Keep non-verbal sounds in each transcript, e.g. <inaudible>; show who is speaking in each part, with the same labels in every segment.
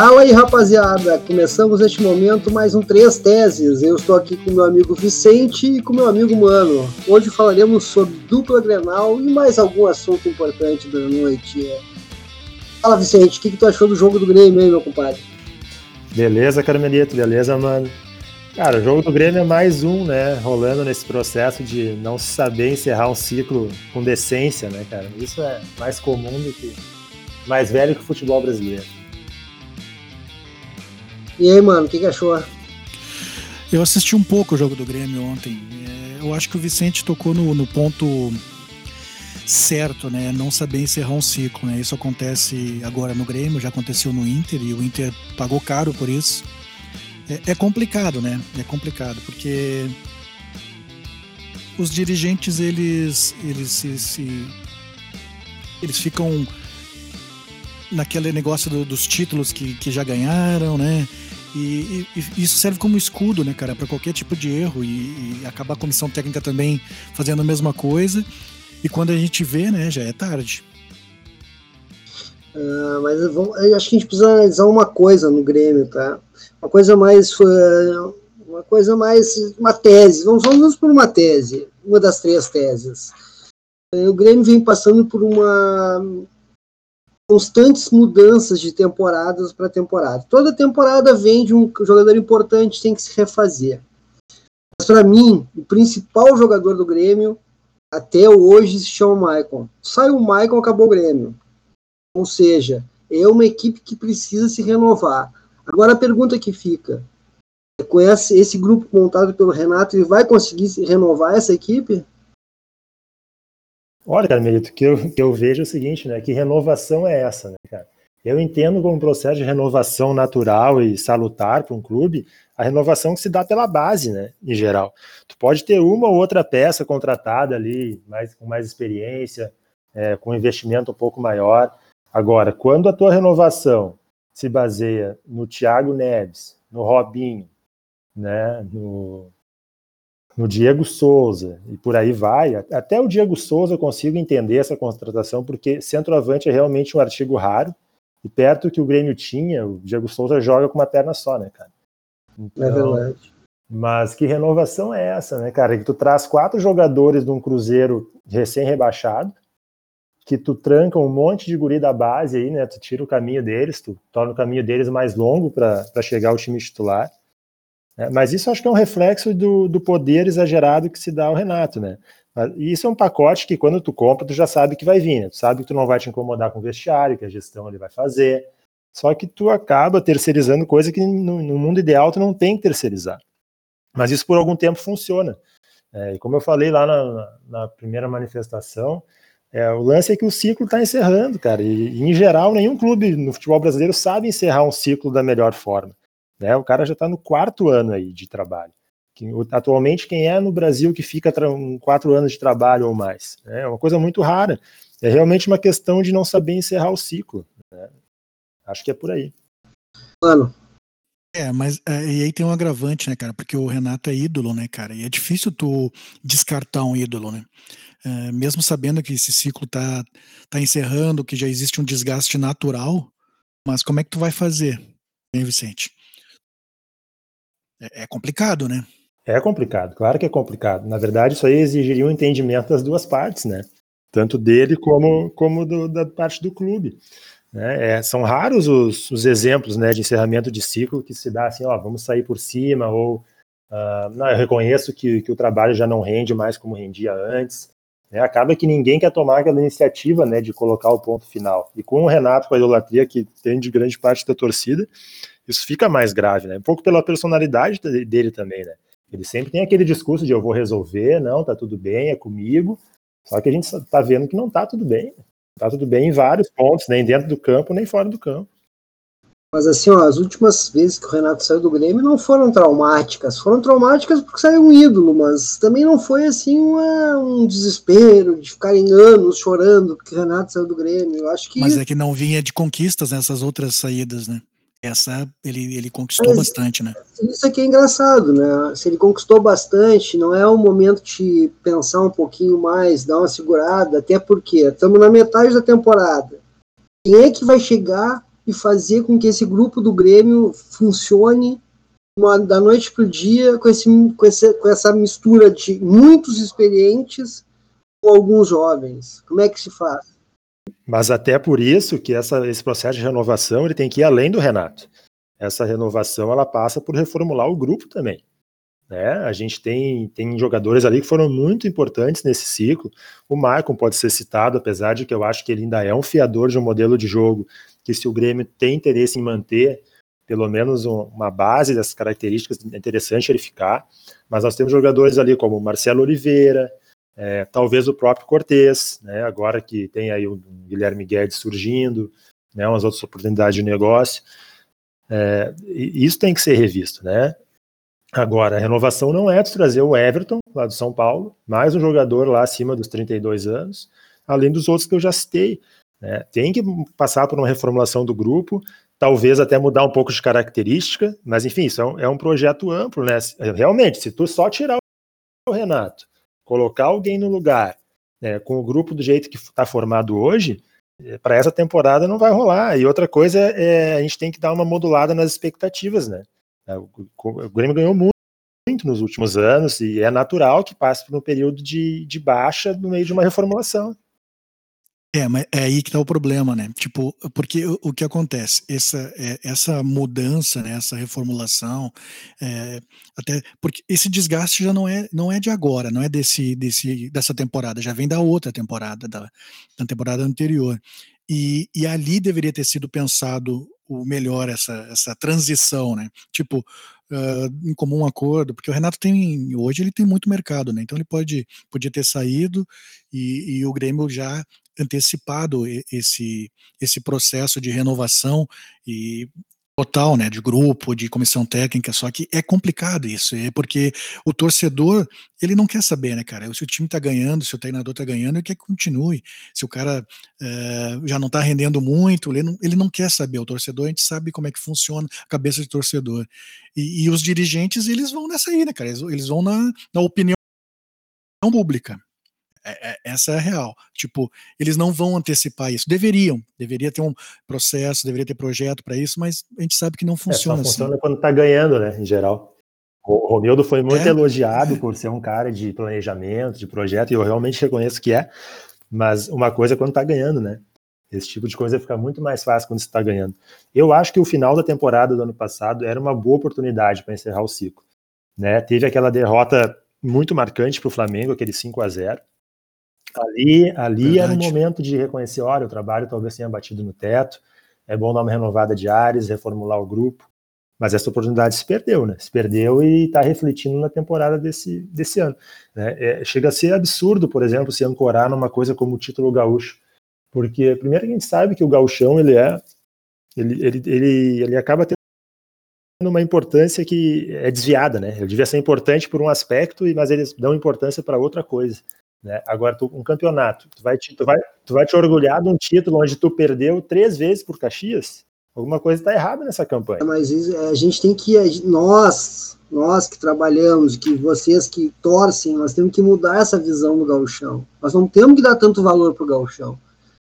Speaker 1: Fala aí, rapaziada! Começamos neste momento mais um Três Teses. Eu estou aqui com meu amigo Vicente e com meu amigo Mano. Hoje falaremos sobre dupla Grenal e mais algum assunto importante da noite. Fala, Vicente, o que, que tu achou do jogo do Grêmio aí, meu compadre?
Speaker 2: Beleza, Carmelito, beleza, mano? Cara, o jogo do Grêmio é mais um, né? Rolando nesse processo de não saber encerrar um ciclo com decência, né, cara? Isso é mais comum do que. mais velho que o futebol brasileiro.
Speaker 1: E aí, mano, o que, que achou?
Speaker 3: Eu assisti um pouco o jogo do Grêmio ontem. É, eu acho que o Vicente tocou no, no ponto certo, né? Não saber encerrar um ciclo, né? Isso acontece agora no Grêmio, já aconteceu no Inter e o Inter pagou caro por isso. É, é complicado, né? É complicado porque os dirigentes eles eles se, eles ficam naquele negócio do, dos títulos que, que já ganharam, né? E, e, isso serve como escudo, né, cara, para qualquer tipo de erro e, e acabar a comissão técnica também fazendo a mesma coisa. E quando a gente vê, né, já é tarde.
Speaker 1: Uh, mas acho que a gente precisa analisar uma coisa no Grêmio, tá? Uma coisa mais. Uma coisa mais. Uma tese. Vamos, vamos por uma tese. Uma das três teses. O Grêmio vem passando por uma constantes mudanças de temporadas para temporada. Toda temporada vem de um jogador importante, tem que se refazer. Mas para mim, o principal jogador do Grêmio até hoje se chama Maicon. Sai o Maicon, acabou o Grêmio. Ou seja, é uma equipe que precisa se renovar. Agora a pergunta que fica, é com esse, esse grupo montado pelo Renato, ele vai conseguir se renovar essa equipe?
Speaker 2: Olha, Carmelito, que eu, que eu vejo é o seguinte, né? Que renovação é essa, né, cara? Eu entendo como um processo de renovação natural e salutar para um clube, a renovação que se dá pela base, né, em geral. Tu pode ter uma ou outra peça contratada ali, mais, com mais experiência, é, com investimento um pouco maior. Agora, quando a tua renovação se baseia no Thiago Neves, no Robinho, né, no, no Diego Souza e por aí vai. Até o Diego Souza eu consigo entender essa contratação, porque centroavante é realmente um artigo raro. E perto que o Grêmio tinha, o Diego Souza joga com uma perna só, né, cara?
Speaker 1: Então, é verdade.
Speaker 2: Mas que renovação é essa, né, cara? Que tu traz quatro jogadores de um Cruzeiro recém-rebaixado, que tu tranca um monte de guri da base aí, né? Tu tira o caminho deles, tu torna o caminho deles mais longo para chegar ao time titular. É, mas isso acho que é um reflexo do, do poder exagerado que se dá ao Renato, né? E isso é um pacote que quando tu compra, tu já sabe que vai vir, né? Tu sabe que tu não vai te incomodar com o vestiário, que a gestão ele vai fazer. Só que tu acaba terceirizando coisa que no, no mundo ideal tu não tem que terceirizar. Mas isso por algum tempo funciona. É, e como eu falei lá na, na primeira manifestação, é, o lance é que o ciclo está encerrando, cara. E, e, em geral, nenhum clube no futebol brasileiro sabe encerrar um ciclo da melhor forma. Né? O cara já está no quarto ano aí de trabalho. Atualmente, quem é no Brasil que fica quatro anos de trabalho ou mais? Né? É uma coisa muito rara. É realmente uma questão de não saber encerrar o ciclo. Né? Acho que é por aí.
Speaker 1: Mano.
Speaker 3: É, mas é, e aí tem um agravante, né, cara? Porque o Renato é ídolo, né, cara? E é difícil tu descartar um ídolo, né? É, mesmo sabendo que esse ciclo tá, tá encerrando, que já existe um desgaste natural, mas como é que tu vai fazer, hein, Vicente? É, é complicado, né?
Speaker 2: É complicado, claro que é complicado. Na verdade, isso aí exigiria um entendimento das duas partes, né? Tanto dele como, como do, da parte do clube. Né? É, são raros os, os, exemplos né, de encerramento de ciclo que se dá assim, ó, vamos sair por cima, ou uh, não, eu reconheço que, que o trabalho já não rende mais como rendia antes. Né? Acaba que ninguém quer tomar aquela iniciativa né, de colocar o ponto final. E com o Renato, com a idolatria que tem de grande parte da torcida, isso fica mais grave, né? Um pouco pela personalidade dele também, né? Ele sempre tem aquele discurso de eu vou resolver, não, tá tudo bem, é comigo. Só que a gente tá vendo que não tá tudo bem. Tá tudo bem em vários pontos, nem dentro do campo, nem fora do campo.
Speaker 1: Mas assim, ó, as últimas vezes que o Renato saiu do Grêmio não foram traumáticas. Foram traumáticas porque saiu um ídolo, mas também não foi assim uma, um desespero de ficarem anos chorando porque o Renato saiu do Grêmio. Eu acho que.
Speaker 3: Mas é que não vinha de conquistas nessas outras saídas, né? Essa ele, ele conquistou Mas, bastante, né?
Speaker 1: Isso aqui é engraçado, né? Se ele conquistou bastante, não é o momento de pensar um pouquinho mais, dar uma segurada, até porque estamos na metade da temporada. Quem é que vai chegar e fazer com que esse grupo do Grêmio funcione uma, da noite para o dia com, esse, com, esse, com essa mistura de muitos experientes com alguns jovens? Como é que se faz?
Speaker 2: Mas até por isso que essa, esse processo de renovação ele tem que ir além do Renato. Essa renovação ela passa por reformular o grupo também. Né? A gente tem, tem jogadores ali que foram muito importantes nesse ciclo. O Maicon pode ser citado, apesar de que eu acho que ele ainda é um fiador de um modelo de jogo que, se o Grêmio tem interesse em manter pelo menos uma base dessas características, é interessante ele ficar. Mas nós temos jogadores ali como Marcelo Oliveira, é, talvez o próprio Cortez, né, agora que tem aí o Guilherme Guedes surgindo, né, umas outras oportunidades de negócio. É, isso tem que ser revisto, né? Agora, a renovação não é de trazer o Everton, lá do São Paulo, mais um jogador lá acima dos 32 anos, além dos outros que eu já citei. Né? Tem que passar por uma reformulação do grupo, talvez até mudar um pouco de característica, mas enfim, isso é um, é um projeto amplo, né? Realmente, se tu só tirar o Renato, colocar alguém no lugar, né, com o grupo do jeito que está formado hoje, é, para essa temporada não vai rolar. E outra coisa é a gente tem que dar uma modulada nas expectativas, né? É, o Grêmio ganhou muito, muito, nos últimos anos e é natural que passe por um período de, de baixa no meio de uma reformulação.
Speaker 3: É, mas é aí que tá o problema, né? Tipo, porque o, o que acontece? Essa, é, essa mudança, né? essa reformulação, é, até porque esse desgaste já não é, não é de agora, não é desse, desse, dessa temporada, já vem da outra temporada, da, da temporada anterior. E, e ali deveria ter sido pensado o melhor essa, essa transição, né? Tipo, uh, em comum acordo, porque o Renato tem hoje ele tem muito mercado, né? Então ele pode podia ter saído e, e o Grêmio já antecipado esse esse processo de renovação e total, né, de grupo, de comissão técnica, só que é complicado isso, é porque o torcedor, ele não quer saber, né, cara, se o time tá ganhando, se o treinador tá ganhando, ele quer que continue, se o cara é, já não tá rendendo muito, ele não, ele não quer saber, o torcedor, a gente sabe como é que funciona a cabeça de torcedor, e, e os dirigentes, eles vão nessa aí, né, cara, eles, eles vão na, na opinião pública, é, é, essa é a real. Tipo, eles não vão antecipar isso. Deveriam, deveria ter um processo, deveria ter projeto para isso, mas a gente sabe que não funciona
Speaker 2: é, só funciona
Speaker 3: assim.
Speaker 2: quando tá ganhando, né, em geral. O Romildo foi muito é, elogiado por ser um cara de planejamento, de projeto, e eu realmente reconheço que é, mas uma coisa é quando tá ganhando, né? Esse tipo de coisa fica muito mais fácil quando você está ganhando. Eu acho que o final da temporada do ano passado era uma boa oportunidade para encerrar o ciclo. Né? Teve aquela derrota muito marcante para o Flamengo, aquele 5 a 0 Ali, ali era um momento de reconhecer, olha, o trabalho talvez tenha batido no teto, é bom dar uma renovada de ares, reformular o grupo, mas essa oportunidade se perdeu, né? Se perdeu e está refletindo na temporada desse, desse ano. Né? É, chega a ser absurdo, por exemplo, se ancorar numa coisa como o título gaúcho, porque primeiro a gente sabe que o gauchão ele é, ele, ele, ele, ele acaba tendo uma importância que é desviada, né? Ele devia ser importante por um aspecto, mas eles dão importância para outra coisa. Né? Agora, tu, um campeonato, tu vai, te, tu, vai, tu vai te orgulhar de um título onde tu perdeu três vezes por Caxias? Alguma coisa está errada nessa campanha.
Speaker 1: Mas a gente tem que, nós, nós que trabalhamos, que vocês que torcem, nós temos que mudar essa visão do gauchão. Nós não temos que dar tanto valor para o gauchão.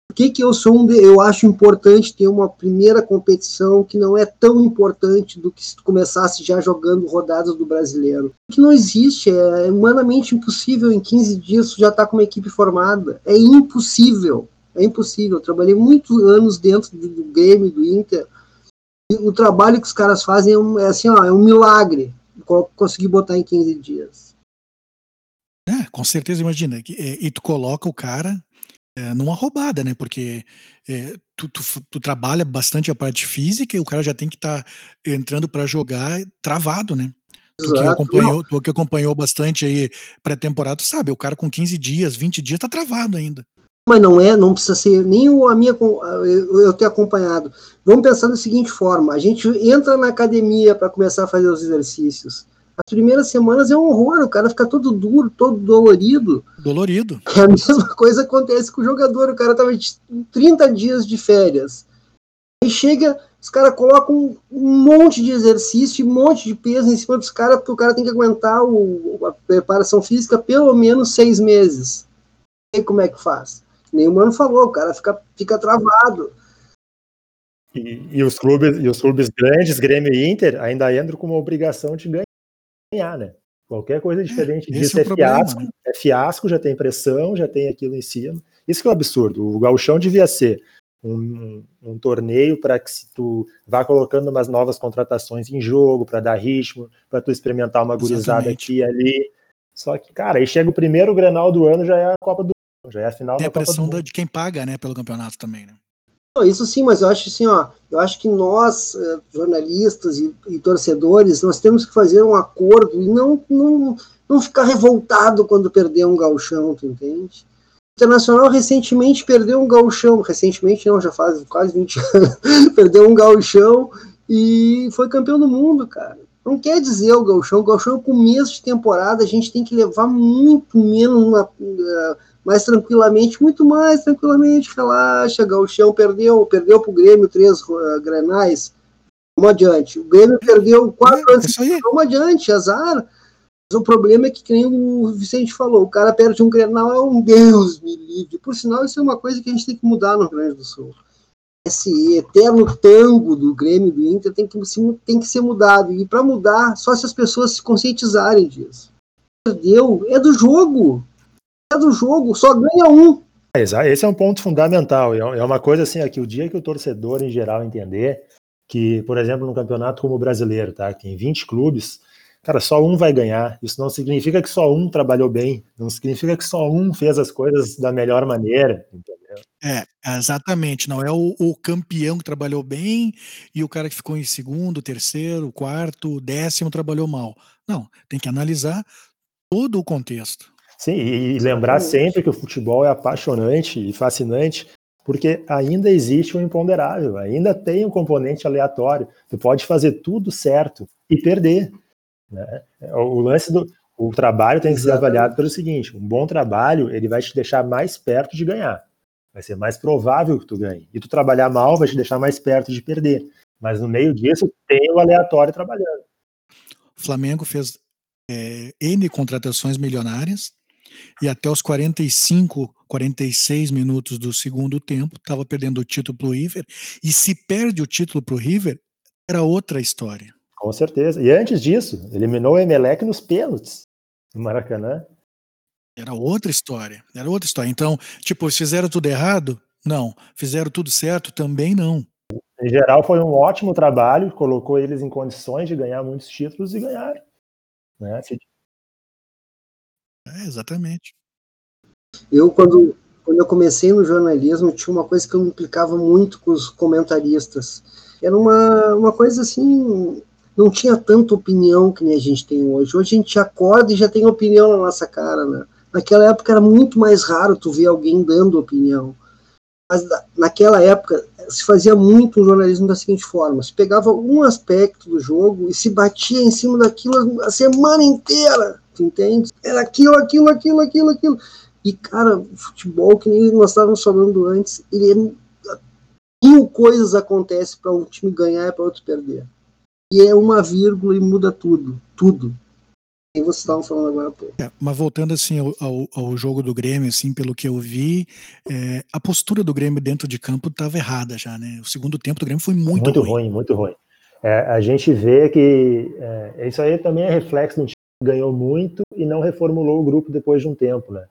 Speaker 1: Por que, que eu sou um eu acho importante ter uma primeira competição que não é tão importante do que se tu começasse já jogando rodadas do brasileiro? Que não existe, é humanamente impossível em 15 dias já estar tá com uma equipe formada. É impossível. É impossível. Eu trabalhei muitos anos dentro do, do game, do Inter. O trabalho que os caras fazem é, um, é assim, ó, é um milagre conseguir botar em 15 dias.
Speaker 3: É, com certeza, imagina. E, é, e tu coloca o cara é, numa roubada, né? Porque é, tu, tu, tu, trabalha bastante a parte física e o cara já tem que estar tá entrando para jogar travado, né? Tu que, acompanhou, tu que acompanhou bastante aí pré-temporada, sabe? O cara com 15 dias, 20 dias tá travado ainda.
Speaker 1: Mas não é, não precisa ser nem a minha eu, ter acompanhado. Vamos pensar da seguinte forma: a gente entra na academia para começar a fazer os exercícios. As primeiras semanas é um horror, o cara fica todo duro, todo dolorido.
Speaker 3: Dolorido. <laughs>
Speaker 1: É a mesma coisa acontece com o jogador, o cara tava 30 dias de férias. Aí chega, os caras colocam um monte de exercício, um monte de peso em cima dos caras, porque o cara tem que aguentar o, a preparação física pelo menos seis meses. E como é que faz? Nem o mano falou, o cara fica, fica travado.
Speaker 2: E, e, os clubes, e os clubes grandes, Grêmio e Inter, ainda entram com uma obrigação de ganhar, né? Qualquer coisa diferente
Speaker 3: é,
Speaker 2: disso é, é fiasco, né? é fiasco, já tem pressão, já tem aquilo em cima. Isso que é um absurdo. O gauchão devia ser um, um torneio para que tu vá colocando umas novas contratações em jogo, para dar ritmo, para tu experimentar uma gurizada aqui e ali. Só que, cara, aí chega o primeiro Grenal do ano, já é a Copa do já é a final
Speaker 3: Tem
Speaker 2: da
Speaker 3: a pressão de quem paga, né, pelo campeonato também, né?
Speaker 1: Isso sim, mas eu acho assim, ó, eu acho que nós, eh, jornalistas e, e, torcedores, nós temos que fazer um acordo e não, não, não ficar revoltado quando perder um galchão, tu entende? O Internacional recentemente perdeu um galchão, recentemente não, já faz quase 20 <laughs> anos, perdeu um galchão e foi campeão do mundo, cara. Não quer dizer o galchão, o galchão é o começo de temporada, a gente tem que levar muito menos uma, mais tranquilamente, muito mais tranquilamente, relaxa, Gauchão perdeu, perdeu para o Grêmio três uh, granais, vamos adiante. O Grêmio perdeu quatro é, antes, vamos adiante, azar. Mas o problema é que, que nem o Vicente falou, o cara perde um grenal, é um Deus me livre. Por sinal, isso é uma coisa que a gente tem que mudar no Rio Grande do Sul. Esse eterno tango do Grêmio do Inter tem que, tem que ser mudado. E para mudar, só se as pessoas se conscientizarem disso. Perdeu, é do jogo é do jogo, só ganha um.
Speaker 2: Esse é um ponto fundamental. É, é uma coisa assim, aqui o dia que o torcedor em geral entender que, por exemplo, num campeonato como o brasileiro, tá? Que tem 20 clubes, cara, só um vai ganhar. Isso não significa que só um trabalhou bem, não significa que só um fez as coisas da melhor maneira, entendeu?
Speaker 3: É, exatamente. Não é o, o, campeão que trabalhou bem e o cara que ficou em segundo, terceiro, quarto, décimo trabalhou mal. Não, tem que analisar todo o contexto.
Speaker 2: Sim, e lembrar sempre que o futebol é apaixonante e fascinante, porque ainda existe um imponderável, ainda tem um componente aleatório. Tu pode fazer tudo certo e perder. Né? O lance do o trabalho tem que ser avaliado pelo seguinte: um bom trabalho ele vai te deixar mais perto de ganhar. Vai ser mais provável que tu ganhe. E tu trabalhar mal vai te deixar mais perto de perder. Mas no meio disso tem o aleatório trabalhando.
Speaker 3: O Flamengo fez é, N contratações milionárias, e até os 45, 46 minutos do segundo tempo, estava perdendo o título para o River. E se perde o título para o River, era outra história.
Speaker 2: Com certeza. E antes disso, eliminou o Emelec nos pênaltis no Maracanã.
Speaker 3: Era outra história. Era outra história. Então, tipo, fizeram tudo errado? Não. Fizeram tudo certo? Também não.
Speaker 2: Em geral, foi um ótimo trabalho, colocou eles em condições de ganhar muitos títulos e ganharam. Né?
Speaker 3: É, exatamente.
Speaker 1: Eu, quando, quando eu comecei no jornalismo, tinha uma coisa que eu me implicava muito com os comentaristas. Era uma, uma coisa assim, não tinha tanta opinião que nem a gente tem hoje. Hoje a gente acorda e já tem opinião na nossa cara, né? Naquela época era muito mais raro tu ver alguém dando opinião. Mas naquela época se fazia muito o jornalismo da seguinte forma: se pegava um aspecto do jogo e se batia em cima daquilo a semana inteira tu entende? Era aquilo, aquilo, aquilo, aquilo, aquilo. E, cara, o futebol, que nem nós estávamos falando antes, ele é, mil coisas acontecem para um time ganhar e para outro perder. E é uma vírgula e muda tudo, tudo. E vocês estavam falando agora pô.
Speaker 3: É, mas voltando assim ao, ao, ao, jogo do Grêmio, assim, pelo que eu vi, é, a postura do Grêmio dentro de campo estava errada já, né? O segundo tempo do Grêmio foi muito,
Speaker 2: muito
Speaker 3: ruim.
Speaker 2: ruim. Muito ruim, é, a gente vê que é, isso aí também é reflexo do ganhou muito e não reformulou o grupo depois de um tempo, né?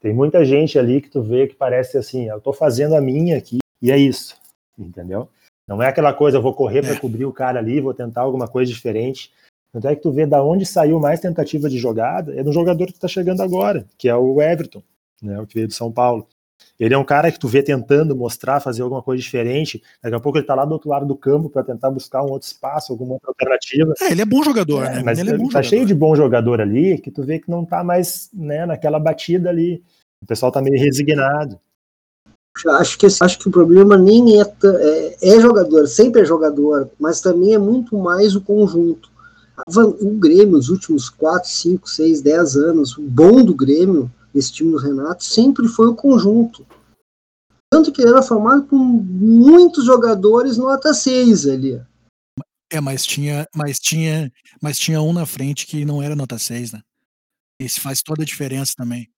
Speaker 2: Tem muita gente ali que tu vê que parece assim, eu tô fazendo a minha aqui e é isso, entendeu? Não é aquela coisa, eu vou correr para é. cobrir o cara ali, vou tentar alguma coisa diferente. Tanto é que tu vê da onde saiu mais tentativa de jogada, é do jogador que está chegando agora, que é o Everton, né, o que veio de São Paulo. Ele é um cara que tu vê tentando mostrar, fazer alguma coisa diferente. Daqui a pouco ele tá lá do outro lado do campo para tentar buscar um outro espaço, alguma outra alternativa.
Speaker 3: É, ele é bom jogador, é, né?
Speaker 2: Mas
Speaker 3: ele é bom
Speaker 2: tá jogador. cheio de bom jogador ali que tu vê que não tá mais né, naquela batida ali. O pessoal tá meio resignado.
Speaker 1: Acho que, acho que o problema nem é, é, é jogador, sempre é jogador, mas também é muito mais o conjunto. O Grêmio, os últimos 4, 5, 6, 10 anos, o bom do Grêmio esse time do Renato sempre foi o conjunto. Tanto que ele era formado com muitos jogadores nota 6 ali.
Speaker 3: É, mas tinha, mas tinha, mas tinha um na frente que não era nota 6, né? Isso faz toda a diferença também.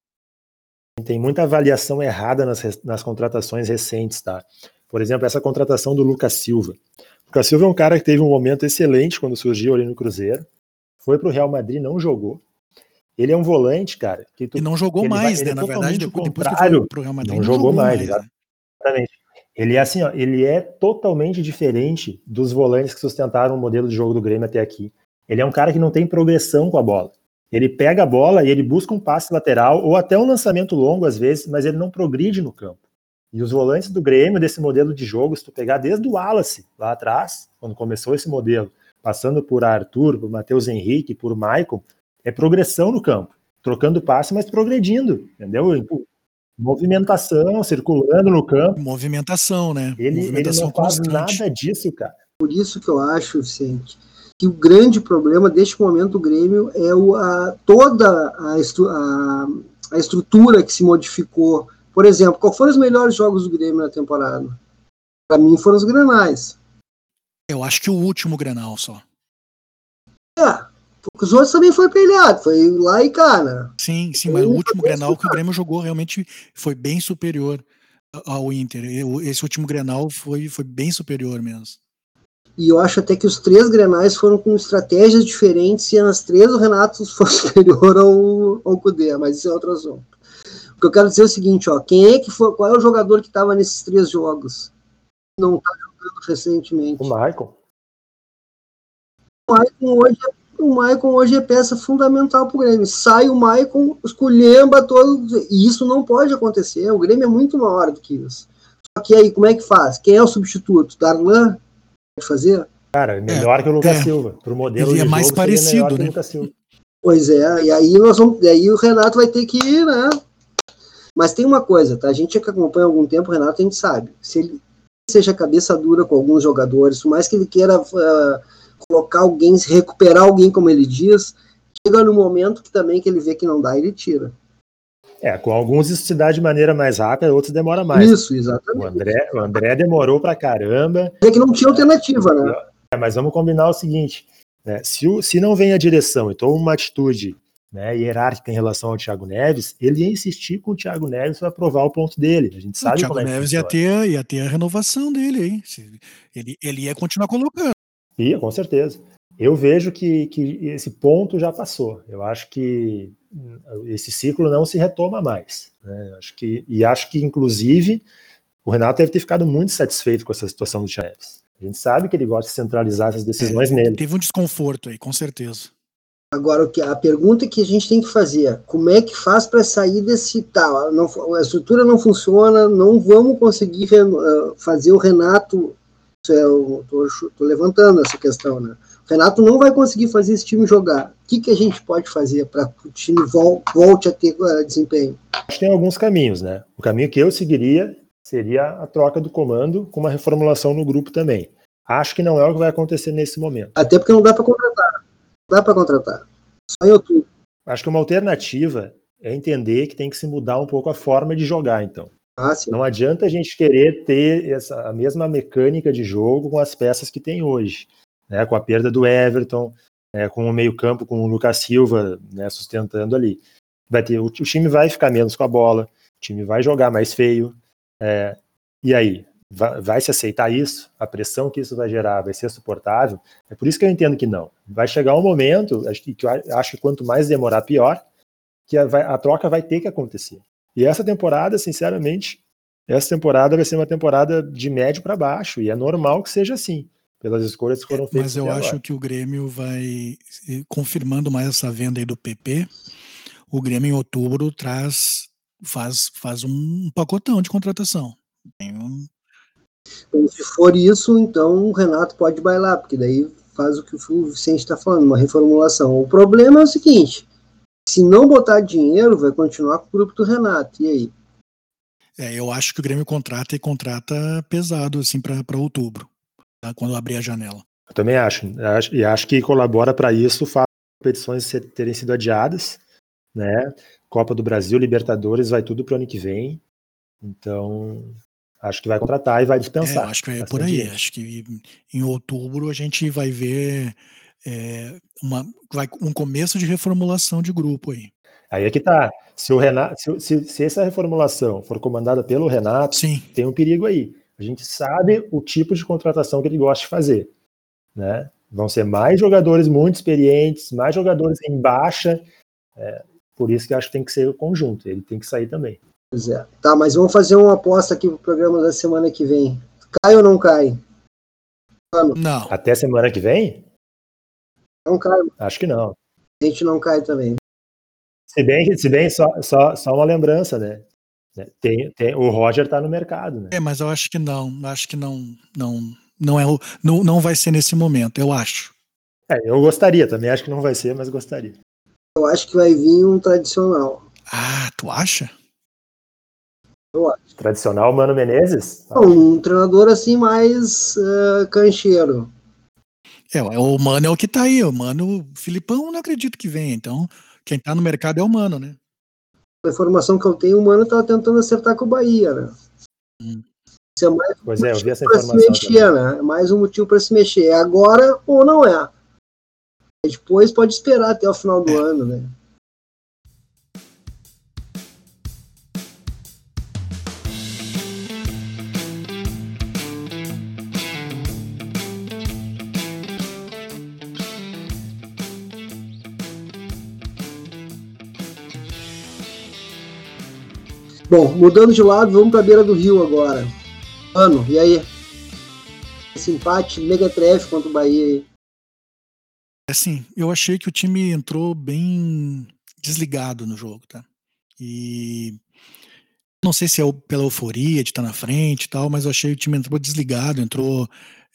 Speaker 2: Tem muita avaliação errada nas, nas contratações recentes, tá? Por exemplo, essa contratação do Lucas Silva. O Lucas Silva é um cara que teve um momento excelente quando surgiu ali no Cruzeiro. Foi para o Real Madrid, não jogou. Ele é um volante, cara. Que
Speaker 3: tu, e não jogou mais, vai, né? É Na verdade, depois,
Speaker 2: depois que foi pro Real Madrid, não, não jogou, jogou mais. mais né? exatamente. Ele é assim, ó, ele é totalmente diferente dos volantes que sustentaram o modelo de jogo do Grêmio até aqui. Ele é um cara que não tem progressão com a bola. Ele pega a bola e ele busca um passe lateral ou até um lançamento longo às vezes, mas ele não progride no campo. E os volantes do Grêmio, desse modelo de jogo, se tu pegar desde o Wallace, lá atrás, quando começou esse modelo, passando por Arthur, por Matheus Henrique, por Maicon, é progressão no campo. Trocando passe, mas progredindo, entendeu? movimentação, circulando no campo.
Speaker 3: Movimentação, né?
Speaker 2: Ele,
Speaker 3: movimentação
Speaker 2: ele não faz constante. nada disso, cara.
Speaker 1: Por isso que eu acho, Vicente, que o grande problema deste momento do Grêmio é o, a, toda a, a, a estrutura que se modificou. Por exemplo, qual foram os melhores jogos do Grêmio na temporada? Para mim foram os Grenais.
Speaker 3: Eu acho que o último Grenal só.
Speaker 1: É, os outros também foi peleado, foi lá e cá, né?
Speaker 3: Sim, sim, mas o último Grenal que o Grêmio jogou realmente foi bem superior ao Inter. Esse último Grenal foi, foi bem superior mesmo.
Speaker 1: E eu acho até que os três Grenais foram com estratégias diferentes e nas três o Renato <laughs> foi superior ao, ao Cudê, mas isso é outro assunto. O que eu quero dizer é o seguinte, ó, quem é que foi, qual é o jogador que estava nesses três jogos? Não está jogando recentemente.
Speaker 2: O Michael.
Speaker 1: O Michael hoje é o Maicon hoje é peça fundamental para o Grêmio. Sai o Maicon, esculhamba todo. E isso não pode acontecer. O Grêmio é muito maior do que isso. Só que aí, como é que faz? Quem é o substituto? Darlan? Pode fazer?
Speaker 2: Cara, melhor é, que o Lucas é. Silva. Para o modelo
Speaker 3: Ele é mais parecido, né?
Speaker 1: Pois é, e aí nós vamos. E aí o Renato vai ter que ir, né? Mas tem uma coisa, tá? A gente que acompanha há algum tempo, o Renato, a gente sabe. Se ele seja cabeça dura com alguns jogadores, por mais que ele queira. Uh, colocar alguém, recuperar alguém, como ele diz, chega no momento que também que ele vê que não dá, ele tira.
Speaker 2: É, com alguns isso se dá de maneira mais rápida, outros demora mais.
Speaker 1: Isso, exatamente.
Speaker 2: O André, o André demorou pra caramba.
Speaker 1: É que não tinha alternativa, né?
Speaker 2: É, mas vamos combinar o seguinte: né, se, o, se não vem a direção e toma uma atitude né, hierárquica em relação ao Thiago Neves, ele ia insistir com o Thiago Neves para provar o ponto dele. A gente sabe o
Speaker 3: Thiago
Speaker 2: é
Speaker 3: Neves ia ter, ia ter a renovação dele aí. Ele, ele ia continuar colocando.
Speaker 2: Ia, com certeza. Eu vejo que, que esse ponto já passou. Eu acho que esse ciclo não se retoma mais. Né? Acho que, e acho que, inclusive, o Renato deve ter ficado muito satisfeito com essa situação do Chaves. A gente sabe que ele gosta de centralizar essas decisões é, nele.
Speaker 3: Teve um desconforto aí, com certeza.
Speaker 1: Agora, a pergunta que a gente tem que fazer é como é que faz para sair desse tal? Tá, a estrutura não funciona, não vamos conseguir fazer o Renato eu tô, tô, levantando essa questão, né? O Renato não vai conseguir fazer esse time jogar. O que, que a gente pode fazer para que o time vol volte a ter uh, desempenho?
Speaker 2: Acho que tem alguns caminhos, né? O caminho que eu seguiria seria a troca do comando com uma reformulação no grupo também. Acho que não é o que vai acontecer nesse momento.
Speaker 1: Até porque não dá para contratar. Não dá para contratar. Só em outubro.
Speaker 2: Acho que uma alternativa é entender que tem que se mudar um pouco a forma de jogar, então. Ah, não adianta a gente querer ter essa, a mesma mecânica de jogo com as peças que tem hoje, né? com a perda do Everton, né? com o meio-campo, com o Lucas Silva né? sustentando ali. Vai ter, o, o, time vai ficar menos com a bola, o time vai jogar mais feio. É, e aí? Vai, vai, se aceitar isso? A pressão que isso vai gerar vai ser suportável? É por isso que eu entendo que não. Vai chegar um momento, acho que, que acho que quanto mais demorar, pior, que a, a troca vai ter que acontecer. E essa temporada, sinceramente, essa temporada vai ser uma temporada de médio para baixo, e é normal que seja assim, pelas escolhas que foram feitas.
Speaker 3: Mas eu acho que o Grêmio vai, confirmando mais essa venda aí do PP, o Grêmio em outubro traz, faz, faz um pacotão de contratação. Um...
Speaker 1: Então, se for isso, então o Renato pode bailar, porque daí faz o que o Vicente está falando, uma reformulação. O problema é o seguinte: se não botar dinheiro, vai continuar com o grupo do Renato. E aí?
Speaker 3: É, eu acho que o Grêmio contrata e contrata pesado assim para outubro, tá? quando abrir a janela.
Speaker 2: Eu também acho. E acho que colabora para isso o fato de competições terem sido adiadas, né? Copa do Brasil, Libertadores, vai tudo para o ano que vem. Então, acho que vai contratar e vai dispensar.
Speaker 3: É, acho que é por aí. Acho que em outubro a gente vai ver é, uma, vai, um começo de reformulação de grupo aí.
Speaker 2: Aí é que tá. Se, o Renato, se, se, se essa reformulação for comandada pelo Renato,
Speaker 3: Sim.
Speaker 2: tem um perigo aí. A gente sabe o tipo de contratação que ele gosta de fazer, né? Vão ser mais jogadores muito experientes, mais jogadores em baixa. É, por isso que acho que tem que ser o conjunto. Ele tem que sair também.
Speaker 1: Pois é. Tá, mas vamos fazer uma aposta aqui pro programa da semana que vem. Cai ou não cai?
Speaker 3: Mano. Não.
Speaker 2: Até semana que vem?
Speaker 1: Não cai.
Speaker 2: Acho que não.
Speaker 1: A gente não cai também.
Speaker 2: Se bem, se bem só, só, só uma lembrança, né? Tem, tem, o Roger tá no mercado, né?
Speaker 3: É, mas eu acho que não. Acho que não, não, não é não, não vai ser nesse momento. Eu acho.
Speaker 2: É, eu gostaria também. Acho que não vai ser, mas gostaria.
Speaker 1: Eu acho que vai vir um tradicional.
Speaker 3: Ah, tu acha?
Speaker 1: Eu acho.
Speaker 2: Tradicional Mano Menezes?
Speaker 1: um treinador assim mais uh, cancheiro.
Speaker 3: É, o Mano é o que tá aí. O Mano, o Filipão, não acredito que venha. Então, quem tá no mercado é o Mano, né?
Speaker 1: A informação que eu tenho, o Mano tava tentando acertar com o Bahia, né?
Speaker 2: Hum. Isso é mais pois um é, eu vi essa
Speaker 1: informação. Se mexer, né? É mais um motivo para se mexer. É agora ou não é. Depois pode esperar até o final do é. ano, né? Bom, mudando de lado, vamos para a beira do rio agora. Mano, e aí? Esse empate megatref contra o Bahia aí.
Speaker 3: Assim, eu achei que o time entrou bem desligado no jogo, tá? E não sei se é pela euforia de estar na frente e tal, mas eu achei que o time entrou desligado, entrou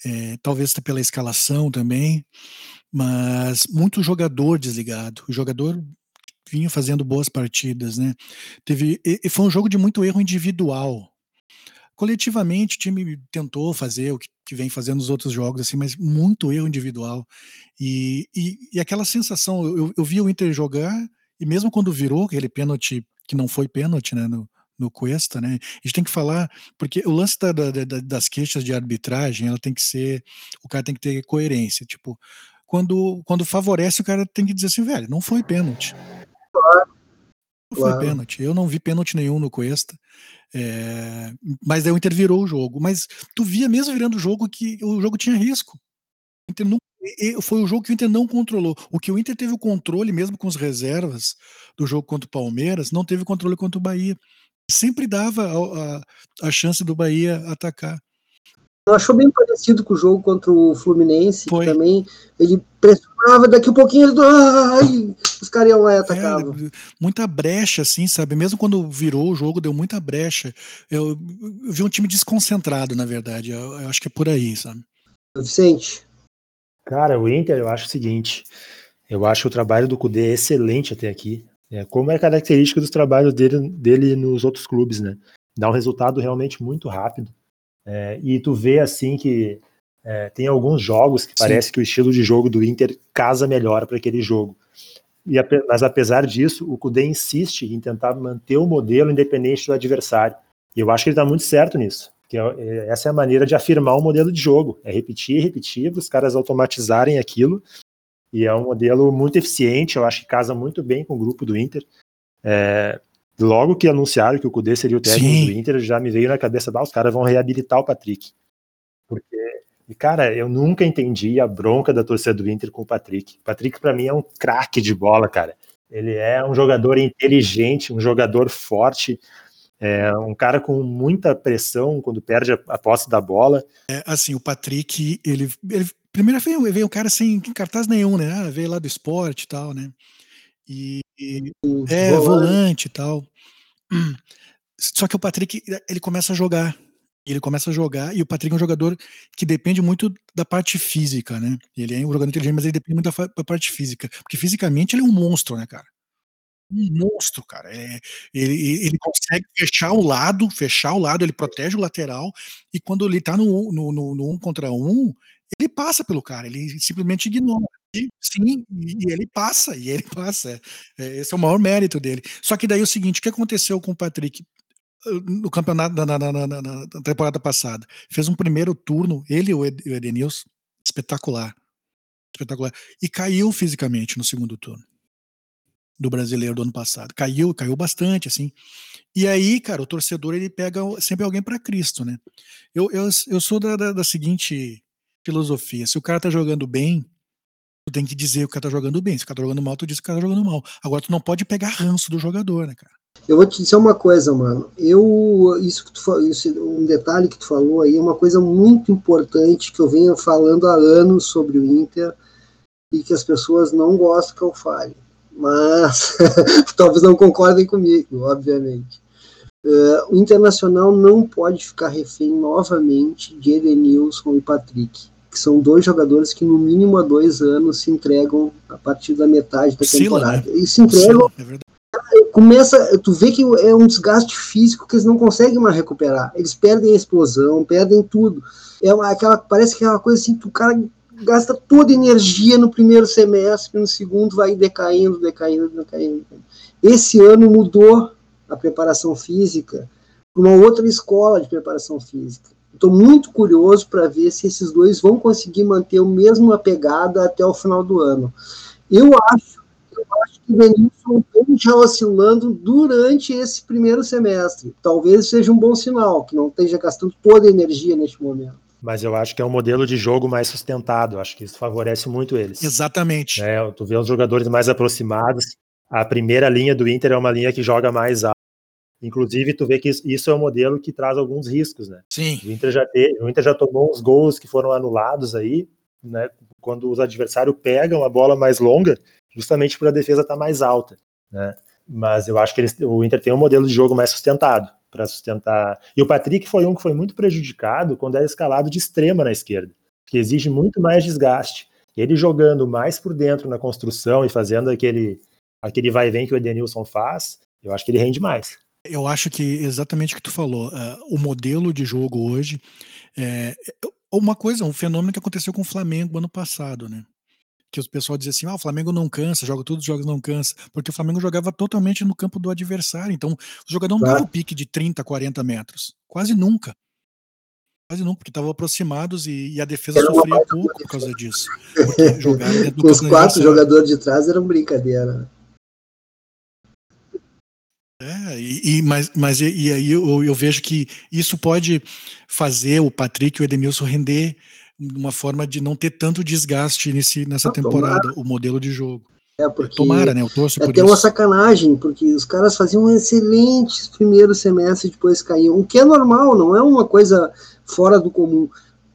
Speaker 3: é, talvez pela escalação também, mas muito jogador desligado. O jogador vinha fazendo boas partidas, né? Teve, e foi um jogo de muito erro individual. Coletivamente, o time tentou fazer o que, que vem fazendo nos outros jogos, assim, mas muito erro individual. E, e, e aquela sensação, eu, eu vi o Inter jogar, e mesmo quando virou aquele pênalti, que não foi pênalti, né, no, no Cuesta, né? A gente tem que falar, porque o lance da, da, da, das queixas de arbitragem, ela tem que ser, o cara tem que ter coerência, tipo, quando, quando favorece, o cara tem que dizer assim, velho, não foi pênalti. Claro. Não foi pênalti. Eu não vi pênalti nenhum no Cuesta. É, mas daí o Inter virou o jogo. Mas tu via mesmo virando o jogo que o jogo tinha risco. O Inter não, foi o jogo que o Inter não controlou. O que o Inter teve o controle, mesmo com as reservas do jogo contra o Palmeiras, não teve controle contra o Bahia. Sempre dava a, a, a chance do Bahia atacar.
Speaker 1: Eu achou bem parecido com o jogo contra o Fluminense, Foi. que também ele pressionava, daqui a pouquinho ele, ai, os caras iam lá e é, atacavam. É,
Speaker 3: muita brecha, assim, sabe? Mesmo quando virou o jogo, deu muita brecha. Eu, eu vi um time desconcentrado, na verdade. Eu, eu, acho que é por aí, sabe?
Speaker 1: Vicente.
Speaker 2: Cara, o Inter, eu acho o seguinte. Eu acho o trabalho do Cudê excelente até aqui. É, como é característica dos trabalhos dele, dele nos outros clubes, né? Dá um resultado realmente muito rápido. É, e tu vê assim que é, tem alguns jogos que Sim. parece que o estilo de jogo do Inter casa melhor para aquele jogo. E, mas apesar disso, o Cudê insiste em tentar manter o modelo independente do adversário. E eu acho que ele está muito certo nisso. Que é, é, essa é a maneira de afirmar o modelo de jogo. É repetir, repetir, para os caras automatizarem aquilo. E é um modelo muito eficiente, eu acho que casa muito bem com o grupo do Inter. É, Logo que anunciaram que o Cudê seria o técnico Sim. do Inter, já me veio na cabeça, ah, os caras vão reabilitar o Patrick. Porque, cara, eu nunca entendi a bronca da torcida do Inter com o Patrick. O Patrick, para mim, é um craque de bola, cara. Ele é um jogador inteligente, um jogador forte, é um cara com muita pressão quando perde a, a posse da bola.
Speaker 3: É, assim, o Patrick, ele, ele primeiro veio, veio um cara sem cartaz nenhum, né? Ah, veio lá do esporte e tal, né? E, e é, volante. volante e tal. Só que o Patrick, ele começa a jogar. Ele começa a jogar, e o Patrick é um jogador que depende muito da parte física, né? Ele é um jogador inteligente, mas ele depende muito da, da parte física. Porque fisicamente ele é um monstro, né, cara? Um monstro, cara. É, ele, ele consegue fechar o lado, fechar o lado, ele protege o lateral, e quando ele tá no, no, no, no um contra um, ele passa pelo cara, ele simplesmente ignora. Sim, e ele passa, e ele <laughs> passa. É, esse é o maior mérito dele. Só que daí é o seguinte, o que aconteceu com o Patrick no campeonato na, na, na, na temporada passada? Fez um primeiro turno, ele e o Edenilson, espetacular. Espetacular. E caiu fisicamente no segundo turno do brasileiro do ano passado. Caiu, caiu bastante, assim. E aí, cara, o torcedor ele pega sempre alguém para Cristo, né? Eu, eu, eu sou da, da, da, seguinte filosofia: se o cara tá jogando bem, tu tem que dizer o cara tá jogando bem. Se o cara tá jogando mal, tu diz que o cara tá jogando mal. Agora, tu não pode pegar ranço do jogador, né, cara?
Speaker 1: Eu vou te dizer uma coisa, mano. Eu, isso que tu isso, um detalhe que tu falou aí é uma coisa muito importante que eu venho falando há anos sobre o Inter e que as pessoas não gostam que eu fale. Mas <laughs> talvez não concordem comigo, obviamente. Uh, o Internacional não pode ficar refém novamente de Edenilson e Patrick, que são dois jogadores que no mínimo há dois anos se entregam a partir da metade da temporada. Né? E se entregam. Sila, é começa, tu vê que é um desgaste físico que eles não conseguem mais recuperar. Eles perdem a explosão, perdem tudo. É uma, aquela, parece que é uma coisa assim que o cara gasta toda a energia no primeiro semestre, no segundo vai decaindo, decaindo, decaindo. Esse ano mudou a preparação física para uma outra escola de preparação física. Estou muito curioso para ver se esses dois vão conseguir manter a mesma pegada até o final do ano. Eu acho, eu acho que o Denilson vem já oscilando durante esse primeiro semestre. Talvez seja um bom sinal, que não esteja gastando toda a energia neste momento.
Speaker 2: Mas eu acho que é um modelo de jogo mais sustentado. Acho que isso favorece muito eles.
Speaker 3: Exatamente.
Speaker 2: É, tu vê os jogadores mais aproximados. A primeira linha do Inter é uma linha que joga mais alto Inclusive, tu vê que isso é um modelo que traz alguns riscos, né?
Speaker 3: Sim.
Speaker 2: O Inter já, te, o Inter já tomou uns gols que foram anulados aí, né? Quando os adversários pegam a bola mais longa, justamente por a defesa estar tá mais alta, né? Mas eu acho que eles, o Inter tem um modelo de jogo mais sustentado para sustentar. E o Patrick foi um que foi muito prejudicado quando é escalado de extrema na esquerda, que exige muito mais desgaste. Ele jogando mais por dentro na construção e fazendo aquele aquele vai e vem que o Edenilson faz, eu acho que ele rende mais.
Speaker 3: Eu acho que exatamente o que tu falou, uh, o modelo de jogo hoje é uma coisa, um fenômeno que aconteceu com o Flamengo ano passado, né? Que o pessoal dizia assim: ah, o Flamengo não cansa, joga todos os jogos não cansa, porque o Flamengo jogava totalmente no campo do adversário. Então, o jogador não dava o pique de 30, 40 metros. Quase nunca. Quase nunca, porque estavam aproximados e, e, a defesa sofria pouco por causa disso.
Speaker 1: Os quatro jogadores de trás eram brincadeira.
Speaker 3: É, e, e, mas, mas e, e aí eu, eu, vejo que isso pode fazer o Patrick e o Edenilson render uma forma de não ter tanto desgaste nesse, nessa temporada, tomara. o modelo de jogo.
Speaker 1: É, porque Tomara, né? Eu torço é por até isso. uma sacanagem, porque os caras faziam um excelente primeiro semestre e depois caíam, o que é normal, não é uma coisa fora do comum.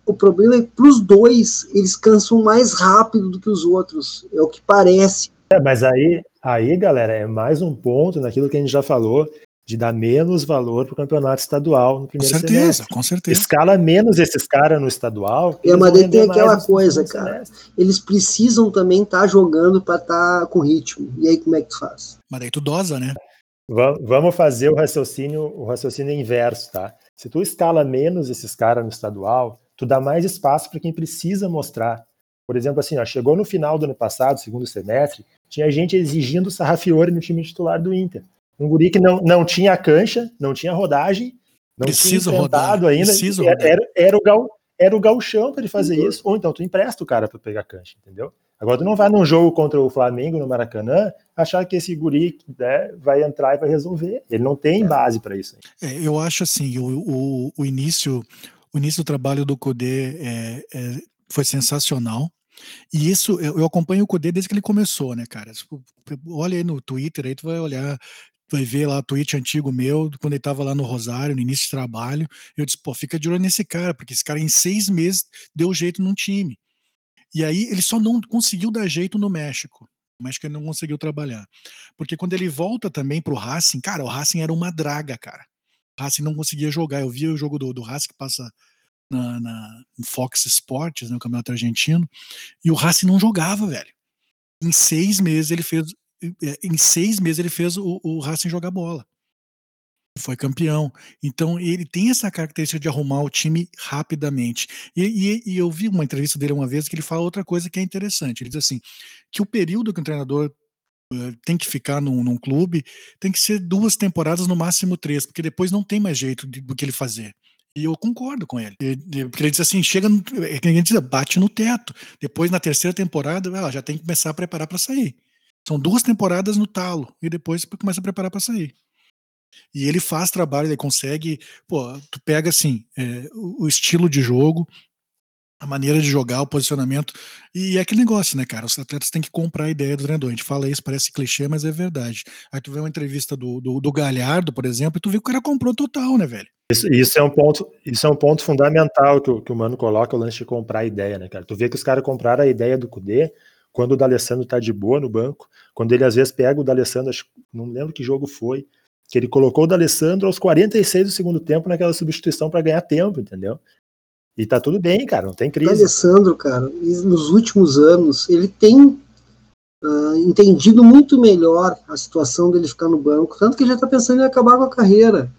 Speaker 1: O problema é que para os dois, eles cansam mais rápido do que os outros, é o que parece.
Speaker 2: É, mas aí, aí, galera, é mais um ponto naquilo que a gente já falou de dar menos valor para o campeonato estadual no primeiro
Speaker 3: com certeza,
Speaker 2: semestre.
Speaker 3: Com certeza,
Speaker 2: Escala menos esses caras no estadual.
Speaker 1: É, mas daí tem aquela coisa, cara. Semestre. Eles precisam também estar tá jogando para estar tá com ritmo. E aí como é que tu faz?
Speaker 3: Mas daí tu dosa, né?
Speaker 2: Vamos fazer o raciocínio, o raciocínio inverso, tá? Se tu escala menos esses caras no estadual, tu dá mais espaço para quem precisa mostrar. Por exemplo, assim, ó, chegou no final do ano passado, segundo semestre, tinha gente exigindo Sarrafiore no time titular do Inter. Um guri que não, não tinha cancha, não tinha rodagem, não
Speaker 3: precisa
Speaker 2: tinha
Speaker 3: rodar
Speaker 2: ainda. Era, era, era, o gal, era o galchão para ele fazer uhum. isso. Ou então tu empresta o cara para pegar cancha, entendeu? Agora tu não vai num jogo contra o Flamengo no Maracanã achar que esse guri né, vai entrar e vai resolver. Ele não tem é. base para isso.
Speaker 3: É, eu acho assim, o, o, o, início o início do trabalho do Codê é, é, foi sensacional. E isso, eu, acompanho o Codê desde que ele começou, né, cara? Tipo, olha aí no Twitter, aí tu vai olhar, vai ver lá o tweet antigo meu, quando ele tava lá no Rosário, no início de trabalho. Eu disse, pô, fica de olho nesse cara, porque esse cara em seis meses deu jeito num time. E aí ele só não conseguiu dar jeito no México. O México ele não conseguiu trabalhar. Porque quando ele volta também pro Racing, cara, o Racing era uma draga, cara. O Racing não conseguia jogar. Eu vi o jogo do, do Racing que passa na, na Fox Sports, no né, campeonato argentino, e o Racing não jogava, velho. Em seis meses ele fez, em seis meses ele fez o, o Racing jogar bola. Foi campeão. Então ele tem essa característica de arrumar o time rapidamente. E, e, e, eu vi uma entrevista dele uma vez que ele fala outra coisa que é interessante. Ele diz assim: que o período que o treinador uh, tem que ficar num, num, clube tem que ser duas temporadas, no máximo três, porque depois não tem mais jeito do que ele fazer. E eu concordo com ele. Porque ele diz assim: chega, no, é que diz, bate no teto. Depois, na terceira temporada, ela já tem que começar a preparar para sair. São duas temporadas no talo. E depois começa a preparar para sair. E ele faz trabalho, ele consegue. Pô, tu pega assim, é, o estilo de jogo, a maneira de jogar, o posicionamento. E é aquele negócio, né, cara? Os atletas têm que comprar a ideia do treinador. A gente fala isso, parece clichê, mas é verdade. Aí tu vê uma entrevista do, do, do Galhardo, por exemplo, e tu vê que o cara comprou total, né, velho?
Speaker 2: Isso, isso, é um ponto, isso é um ponto fundamental que o, que o Mano coloca, o lance de comprar a ideia, né, cara? Tu vê que os caras compraram a ideia do Cudê quando o D'Alessandro tá de boa no banco, quando ele às vezes pega o D'Alessandro, não lembro que jogo foi, que ele colocou o D'Alessandro aos 46 do segundo tempo naquela substituição para ganhar tempo, entendeu? E tá tudo bem, cara, não tem crise. O
Speaker 1: Alessandro, cara, nos últimos anos, ele tem uh, entendido muito melhor a situação dele ficar no banco, tanto que ele já tá pensando em acabar com a carreira.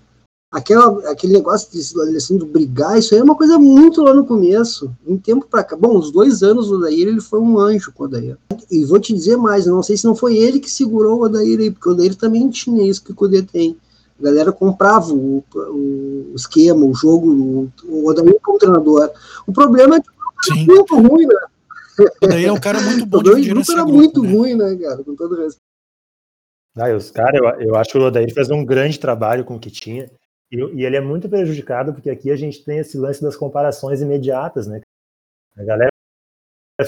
Speaker 1: Aquela, aquele negócio de Alessandro brigar, isso aí é uma coisa muito lá no começo. Em tempo para cá. Bom, uns dois anos o Odair ele foi um anjo com o Odair. E vou te dizer mais, não sei se não foi ele que segurou o Odair aí, porque o Odair também tinha isso que o Cudê tem. A galera comprava o, o esquema, o jogo, o, o Odair como treinador. O problema é que
Speaker 3: é muito ruim, né? O Odair é um cara muito bom <laughs>
Speaker 1: de grupo era muito né? ruim, né, cara? Com todo o resto.
Speaker 2: Ah, os cara, eu, eu acho que o Odair fez um grande trabalho com o que tinha. E, e, ele é muito prejudicado porque aqui a gente tem esse lance das comparações imediatas, né? A galera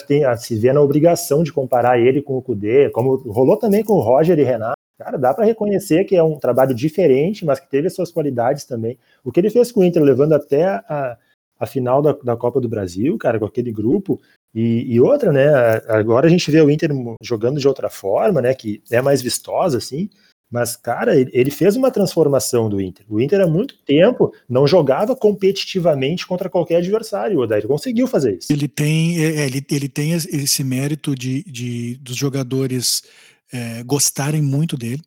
Speaker 2: tem, se vê na obrigação de comparar ele com o Kudê, como rolou também com o Roger e Renato. Cara, dá para reconhecer que é um trabalho diferente, mas que teve as suas qualidades também. O que ele fez com o Inter, levando até a, a final da, da Copa do Brasil, cara, com aquele grupo, e, e, outra, né? Agora a gente vê o Inter jogando de outra forma, né? Que é mais vistosa, assim. Mas, cara, ele fez uma transformação do Inter. O Inter há muito tempo não jogava competitivamente contra qualquer adversário. O Odair conseguiu fazer isso.
Speaker 3: Ele tem, é, é ele, ele tem esse mérito de, de dos jogadores é, gostarem muito dele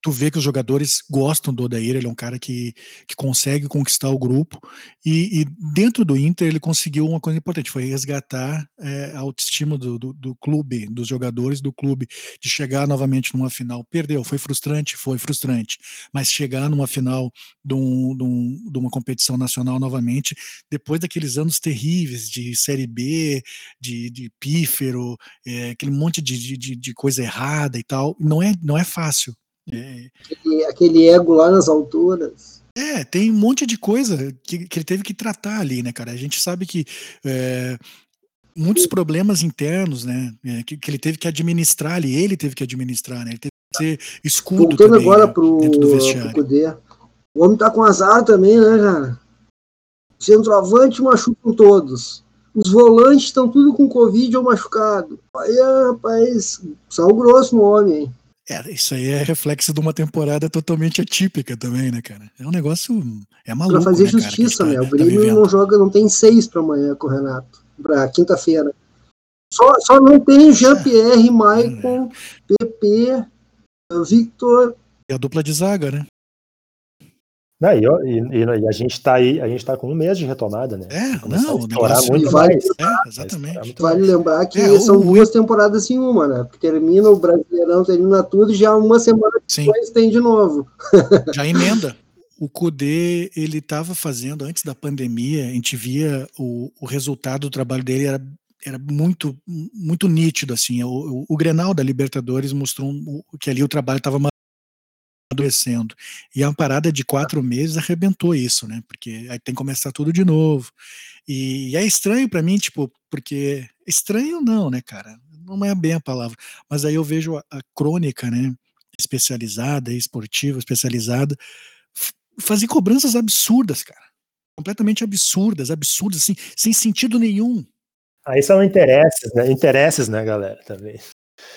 Speaker 3: tu vê que os jogadores gostam do Odair, ele é um cara que, que consegue conquistar o grupo, e, e dentro do Inter ele conseguiu uma coisa importante, foi resgatar é, a autoestima do, do, do, clube, dos jogadores do clube, de chegar novamente numa final, perdeu, foi frustrante, foi frustrante, mas chegar numa final de, um, de, um, de uma competição nacional novamente, depois daqueles anos terríveis de Série B, de, de pífero, é, aquele monte de, de, de coisa errada e tal, não é, não é fácil,
Speaker 1: é. Aquele, aquele, ego lá nas alturas.
Speaker 3: É, tem um monte de coisa que, que ele teve que tratar ali, né, cara? A gente sabe que é, muitos problemas internos, né, é, que, que, ele teve que administrar ali, ele teve que administrar, né? Ele teve que ser escudo
Speaker 1: Voltando também, agora né, pro, dentro do vestiário. Pro Cudê. O homem tá com azar também, né, cara? Centroavante machucam todos. Os volantes estão tudo com Covid ou machucado. Aí, rapaz, sal grosso no homem, hein?
Speaker 3: É, isso aí é reflexo de uma temporada totalmente atípica também, né, cara? É um negócio. É maluco.
Speaker 1: Pra fazer
Speaker 3: né,
Speaker 1: justiça, tá, né? O Grêmio tá não joga, não tem seis para amanhã com o Renato, pra quinta-feira. Só, só não tem Jean-Pierre, Maicon, <laughs> é. PP, Victor.
Speaker 3: E a dupla de zaga, né?
Speaker 2: Não, e, e, e, a gente está aí, a gente está com um mês de retomada, né?
Speaker 3: É, não, o negócio
Speaker 1: muito vale, mais. É, exatamente. Vale lembrar que é, são o, duas temporadas em uma, né? Porque termina o Brasileirão, termina tudo, e já uma semana depois tem de novo. <laughs>
Speaker 3: Já emenda. O Cudê, ele estava fazendo, antes da pandemia, a gente via o, o resultado do trabalho dele era era muito muito nítido assim o, o, o Grenal da Libertadores mostrou um, que ali o trabalho estava adoecendo. E a parada de quatro meses arrebentou isso, né? Porque aí tem que começar tudo de novo. E, e é estranho para mim, tipo, porque. Estranho não, né, cara? Não é bem a palavra. Mas aí eu vejo a, a crônica, né? Especializada, esportiva, especializada, fazer cobranças absurdas, cara. Completamente absurdas, absurdas, assim, sem sentido nenhum.
Speaker 2: Aí são interesses, né? Interesses, né, galera, também.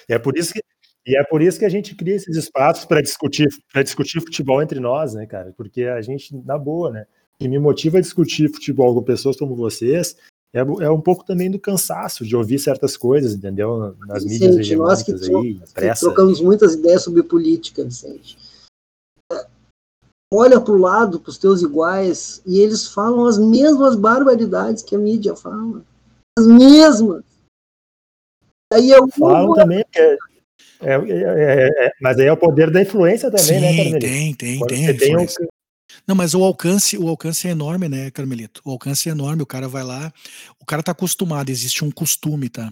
Speaker 2: E é por isso que e é por isso que a gente cria esses espaços para discutir, para discutir futebol entre nós, né, cara? Porque a gente, na boa, né? E me motiva a discutir futebol com pessoas como vocês é, é um pouco também do cansaço de ouvir certas coisas, entendeu? Nas Vicente, mídias hegemônicas aí, pressa.
Speaker 1: Trocamos muitas ideias sobre política, Vicente. Olha para o lado, para os teus iguais, e eles falam as mesmas barbaridades que a mídia fala. As mesmas.
Speaker 2: Aí eu falam também, porque é, é, é, é, mas aí é o poder da influência também, né,
Speaker 3: Sim, né, Carmelito? Tem, tem, Quando tem. tem um... Não, mas o alcance, o alcance é enorme, né, Carmelito? O alcance é enorme, o cara vai lá, o cara tá acostumado, existe um costume, tá?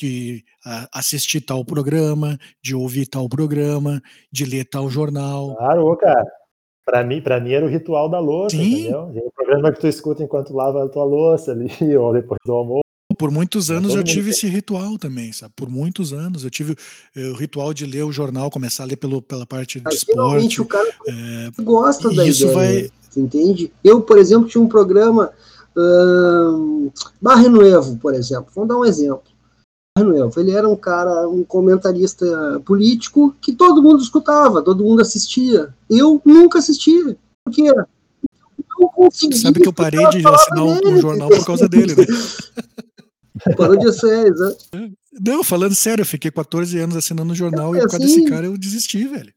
Speaker 3: de uh, assistir tal programa, de ouvir tal programa, de ler tal jornal.
Speaker 2: Claro, cara. Para mim, para mim era o ritual da louça, Sim. entendeu? O programa que tu escuta enquanto lava a tua louça ali, <laughs> ou depois do almoço.
Speaker 3: Por muitos anos eu tive esse ritual também, sabe? Por muitos anos eu tive eh, o ritual de ler o jornal, começar a ler pelo, pela parte de esporte.
Speaker 1: o cara é, gosta da isso ideia, vai... entende? Eu, por exemplo, tinha um programa uh, Barre Nuevo, por exemplo. Vamos dar um exemplo. Ele era um cara, um comentarista político que todo mundo escutava, todo mundo assistia. Eu nunca assistia. Por quê?
Speaker 3: Sabe que eu parei de assinar um, um jornal por causa dele, né? <laughs>
Speaker 1: Parou de né?
Speaker 3: Não, falando sério, eu fiquei 14 anos assinando o jornal é, e por causa assim, desse cara eu desisti, velho.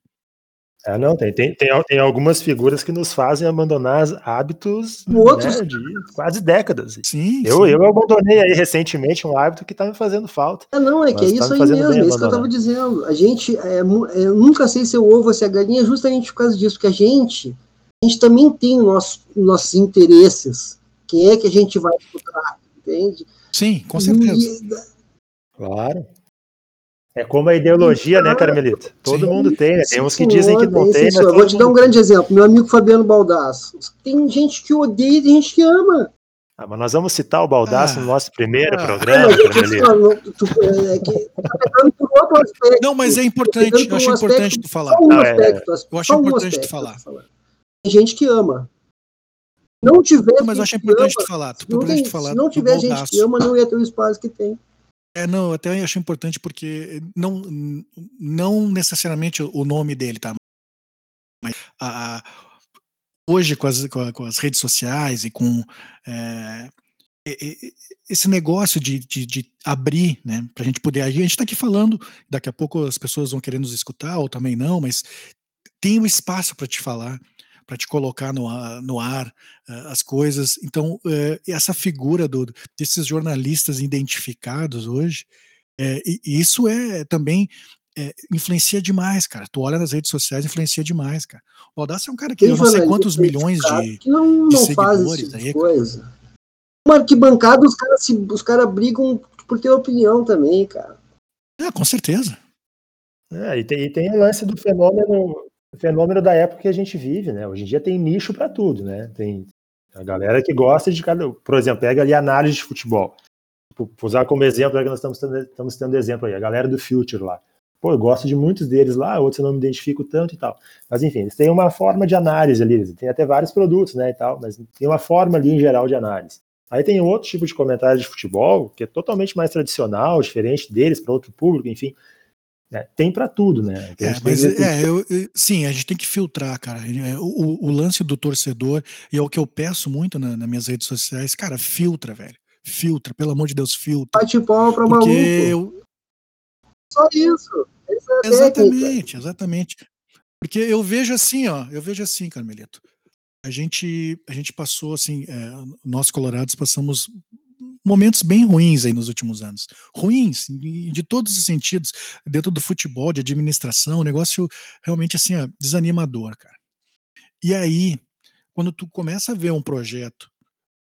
Speaker 2: É, não, tem, tem, tem, tem, algumas figuras que nos fazem abandonar hábitos
Speaker 1: Outros...
Speaker 2: Né, de quase décadas.
Speaker 3: Sim,
Speaker 2: eu,
Speaker 3: sim.
Speaker 2: eu abandonei aí recentemente um hábito que está me fazendo falta.
Speaker 1: É, não, é que é tá isso tá aí mesmo, é isso que eu estava dizendo. A gente, é, é, eu nunca sei se eu ovo ou se a galinha, justamente por causa disso, porque a gente, a gente também tem nosso, nossos interesses. Quem é que a gente vai escutar, entende?
Speaker 3: Sim, com certeza. E,
Speaker 2: claro. É como a ideologia, né, Carmelita? Todo sim, mundo tem, né? Tem uns que dizem que não tem.
Speaker 1: Sim, eu vou te dar um grande exemplo. Meu amigo Fabiano Baldasso. Tem gente que odeia e tem gente que ama.
Speaker 2: Ah, mas nós vamos citar o Baldasso ah, no nosso primeiro ah, programa, Carmelita. Não, tu, é que,
Speaker 3: tá aspecto, não, mas é importante, eu acho um importante tu falar. Um ah, aspecto, é. Eu acho importante tu falar.
Speaker 1: Tem gente que ama. Não tiver.
Speaker 3: Não, mas eu acho importante ama, falar. Tu, não tem, falar
Speaker 1: se não tiver gente que ama, não ia ter o espaço que tem.
Speaker 3: É, não, até acho importante porque não, não necessariamente o nome dele, tá? Mas a, hoje com as, com as redes sociais e com é, esse negócio de, de, de, abrir, né, para a gente poder. A gente está aqui falando, daqui a pouco as pessoas vão querer nos escutar ou também não, mas tem um espaço para te falar para te colocar no, no ar uh, as coisas. Então, uh, essa figura do, desses jornalistas identificados hoje, uh, e, isso é também influencia demais, cara. Tu olha nas redes sociais, influencia demais, cara. O Audacity é um cara que tem eu não sei quantos milhões de,
Speaker 1: que não,
Speaker 3: de
Speaker 1: não seguidores faz aí. Coisa. Uma arquibancada, os caras os cara brigam por ter opinião também, cara.
Speaker 3: É, com certeza.
Speaker 2: É, e tem, e tem o lance do fenômeno fenômeno da época que a gente vive, né? Hoje em dia tem nicho para tudo, né? Tem a galera que gosta de cada. Por exemplo, pega ali análise de futebol. Vou usar como exemplo, que nós estamos tendo, estamos tendo exemplo aí, a galera do Future lá. Pô, eu gosto de muitos deles lá, outros eu não me identifico tanto e tal. Mas enfim, eles têm uma forma de análise ali, tem até vários produtos, né, e tal, mas tem uma forma ali em geral de análise. Aí tem outro tipo de comentário de futebol, que é totalmente mais tradicional, diferente deles, para outro público, enfim. É, tem para tudo, né?
Speaker 3: É, mas, é, eu, eu, sim, a gente tem que filtrar, cara. É, o, o, lance do torcedor, e é o que eu peço muito na, nas minhas redes sociais, cara, filtra, velho. Filtra, pelo amor de Deus, filtra.
Speaker 1: Bate palma pra maluco. Eu... Só isso.
Speaker 3: É exatamente, exatamente. Porque eu vejo assim, ó, eu vejo assim, Carmelito. A gente, a gente passou assim, é, nós colorados passamos momentos bem ruins aí nos últimos anos. Ruins, de todos os sentidos, dentro do futebol, de administração, negócio realmente assim, ó, desanimador, cara. E aí, quando tu começa a ver um projeto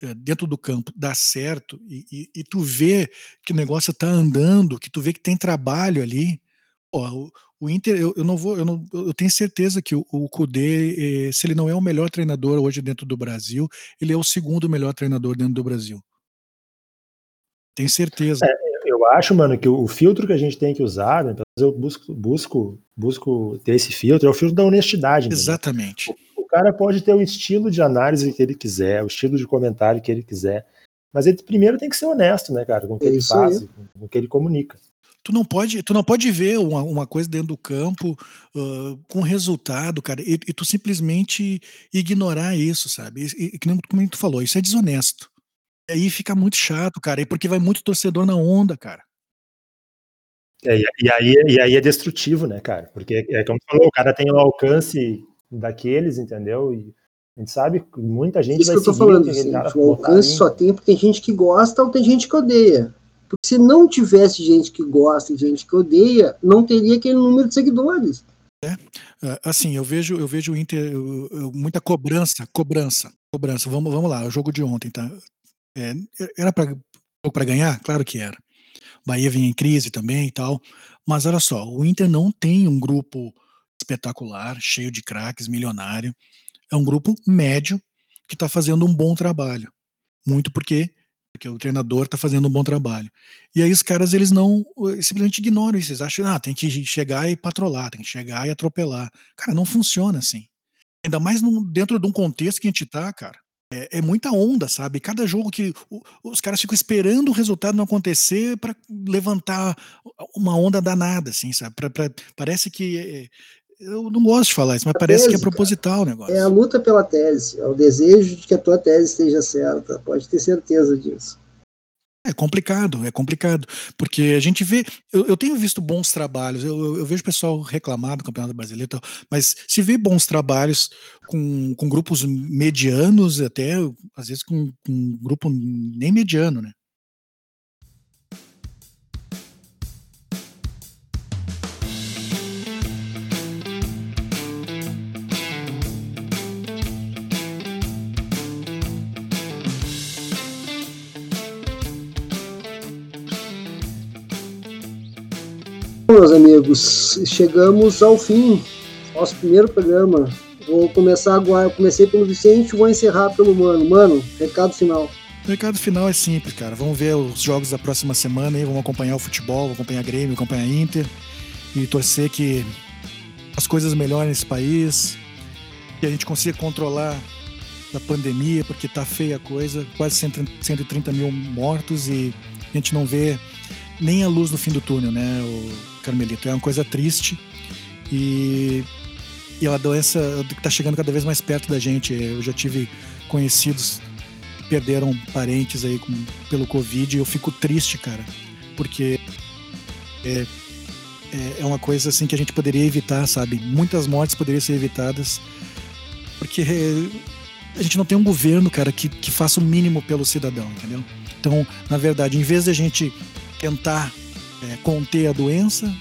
Speaker 3: é, dentro do campo dar certo e, e, e, tu vê que o negócio tá andando, que tu vê que tem trabalho ali, pô, o, o Inter, eu, eu, não vou, eu, não, eu tenho certeza que o, o Kudê, eh, se ele não é o melhor treinador hoje dentro do Brasil, ele é o segundo melhor treinador dentro do Brasil. Tenho certeza. É,
Speaker 2: eu acho, mano, que o filtro que a gente tem que usar, né, eu busco, busco, busco ter esse filtro, é o filtro da honestidade.
Speaker 3: Exatamente.
Speaker 2: O, o, cara pode ter o estilo de análise que ele quiser, o estilo de comentário que ele quiser, mas ele primeiro tem que ser honesto, né, cara, com o que é ele faz, com o que ele comunica.
Speaker 3: Tu não pode, tu não pode ver uma, uma coisa dentro do campo uh, com resultado, cara, e, e, tu simplesmente ignorar isso, sabe? E, e, como tu falou, isso é desonesto aí fica muito chato, cara, e porque vai muito torcedor na onda, cara.
Speaker 2: É, e, aí, e aí é destrutivo, né, cara? Porque é como tu falou, o cara tem o alcance daqueles, entendeu? E a gente sabe que muita gente
Speaker 1: Isso vai que eu tô falando, assim, o alcance só tem porque tem gente que gosta ou tem gente que odeia. Porque se não tivesse gente que gosta e gente que odeia, não teria aquele número de seguidores.
Speaker 3: É, é assim, eu vejo, eu vejo o Inter, eu, eu, muita cobrança, cobrança, cobrança. Vamos, vamos lá, o jogo de ontem, tá? É, era para ganhar? Claro que era. Bahia vem em crise também e tal. Mas olha só, o Inter não tem um grupo espetacular, cheio de craques, milionário. É um grupo médio que está fazendo um bom trabalho. Muito porque porque o treinador está fazendo um bom trabalho. E aí os caras eles não simplesmente ignoram isso, eles acham, ah, tem que chegar e patrolar, tem que chegar e atropelar. Cara, não funciona assim. Ainda mais dentro de um contexto que a gente tá, cara. É, é muita onda, sabe? Cada jogo que o, os caras ficam esperando o resultado não acontecer para levantar uma onda danada, assim, sabe? Pra, pra, parece que é, eu não gosto de falar isso, mas a parece tese, que é proposital cara. o negócio.
Speaker 1: É a luta pela tese, é o desejo de que a tua tese esteja certa, pode ter certeza disso.
Speaker 3: É complicado, é complicado, porque a gente vê, eu, eu tenho visto bons trabalhos, eu, eu, vejo o pessoal reclamar do Campeonato Brasileiro, tal, mas se vê bons trabalhos com, com grupos medianos, até às vezes com, com um grupo nem mediano, né?
Speaker 1: Meus amigos, chegamos ao fim. Nosso primeiro programa. Vou começar agora. Eu comecei pelo Vicente, vou encerrar pelo Mano. Mano, recado final.
Speaker 3: O recado final é simples, cara. Vamos ver os jogos da próxima semana aí, vamos acompanhar o futebol, vamos acompanhar Grêmio, acompanhar Inter e torcer que as coisas melhorem nesse país, que a gente consiga controlar a pandemia, porque tá feia a coisa, quase 130 mil mortos e a gente não vê nem a luz no fim do túnel, né? O Carmelito. É uma coisa triste e, e é uma doença que está chegando cada vez mais perto da gente. Eu já tive conhecidos perderam parentes aí com, pelo Covid e eu fico triste, cara, porque é, é, é uma coisa assim que a gente poderia evitar, sabe? Muitas mortes poderiam ser evitadas porque a gente não tem um governo, cara, que, que faça o mínimo pelo cidadão, entendeu? Então, na verdade, em vez de a gente tentar é, conter a doença,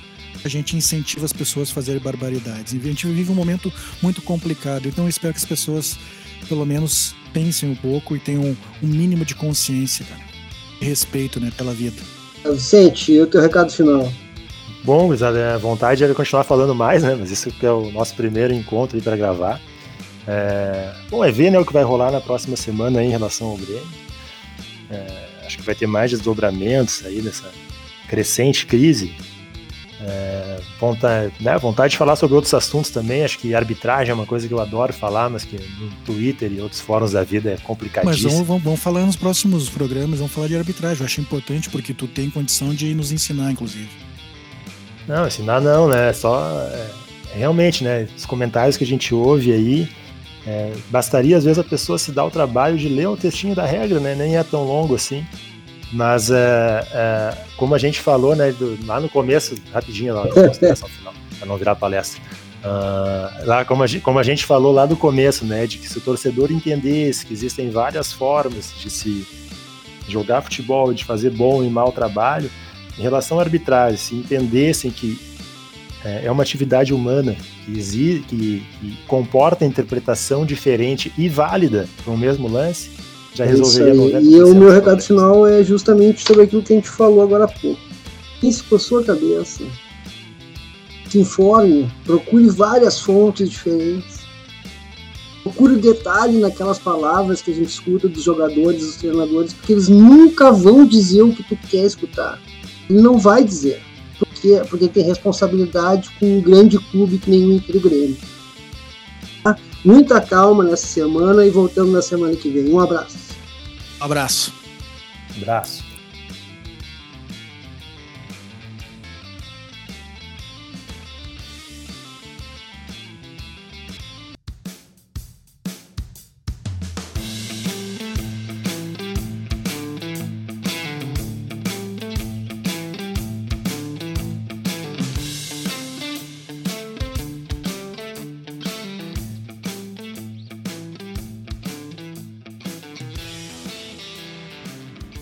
Speaker 3: a gente incentiva as pessoas a fazerem barbaridades. A gente vive um momento muito complicado, então eu espero que as pessoas, pelo menos, pensem um pouco e tenham um mínimo de consciência, cara, e respeito né, pela vida.
Speaker 1: Vicente, e o teu recado final?
Speaker 2: Bom, a vontade era continuar falando mais, né? Mas isso que é o nosso primeiro encontro para gravar. É... Bom, é ver né, o que vai rolar na próxima semana aí em relação ao Grêmio. É... Acho que vai ter mais desdobramentos aí nessa, crescente crise. É, vontade, né, vontade de falar sobre outros assuntos também. Acho que arbitragem é uma coisa que eu adoro falar, mas que no Twitter e outros fóruns da vida é complicadíssimo.
Speaker 3: Mas vamos, vamos, falar nos próximos programas, vamos falar de arbitragem. Eu acho importante porque tu tem condição de nos ensinar, inclusive.
Speaker 2: Não, ensinar não, né? Só é, realmente, né? Os comentários que a gente ouve aí. É, bastaria às vezes a pessoa se dar o trabalho de ler o textinho da regra, né? Nem é tão longo assim. Mas é, é, como a gente falou, né, do, lá no começo, rapidinho, lá, <laughs> final, para não virar palestra. Uh, lá, como a, gente, como a gente falou lá no começo, né, de que se o torcedor entendesse que existem várias formas de se jogar futebol, de fazer bom e mau trabalho, em relação à arbitragem, se entendessem que é, é uma atividade humana que, exige, que, que comporta interpretação diferente e válida para o mesmo lance, já é resolveria
Speaker 1: E o meu recado final é justamente sobre aquilo que a gente falou agora há pouco. Pense com a sua cabeça. Se informe, procure várias fontes diferentes. Procure detalhe naquelas palavras que a gente escuta dos jogadores, dos treinadores, porque eles nunca vão dizer o que tu quer escutar. Ele não vai dizer. Porque, porque tem responsabilidade com um grande clube que nem o Inter Grêmio. Muita calma nessa semana e voltamos na semana que vem. Um abraço.
Speaker 3: Um abraço.
Speaker 2: Um abraço.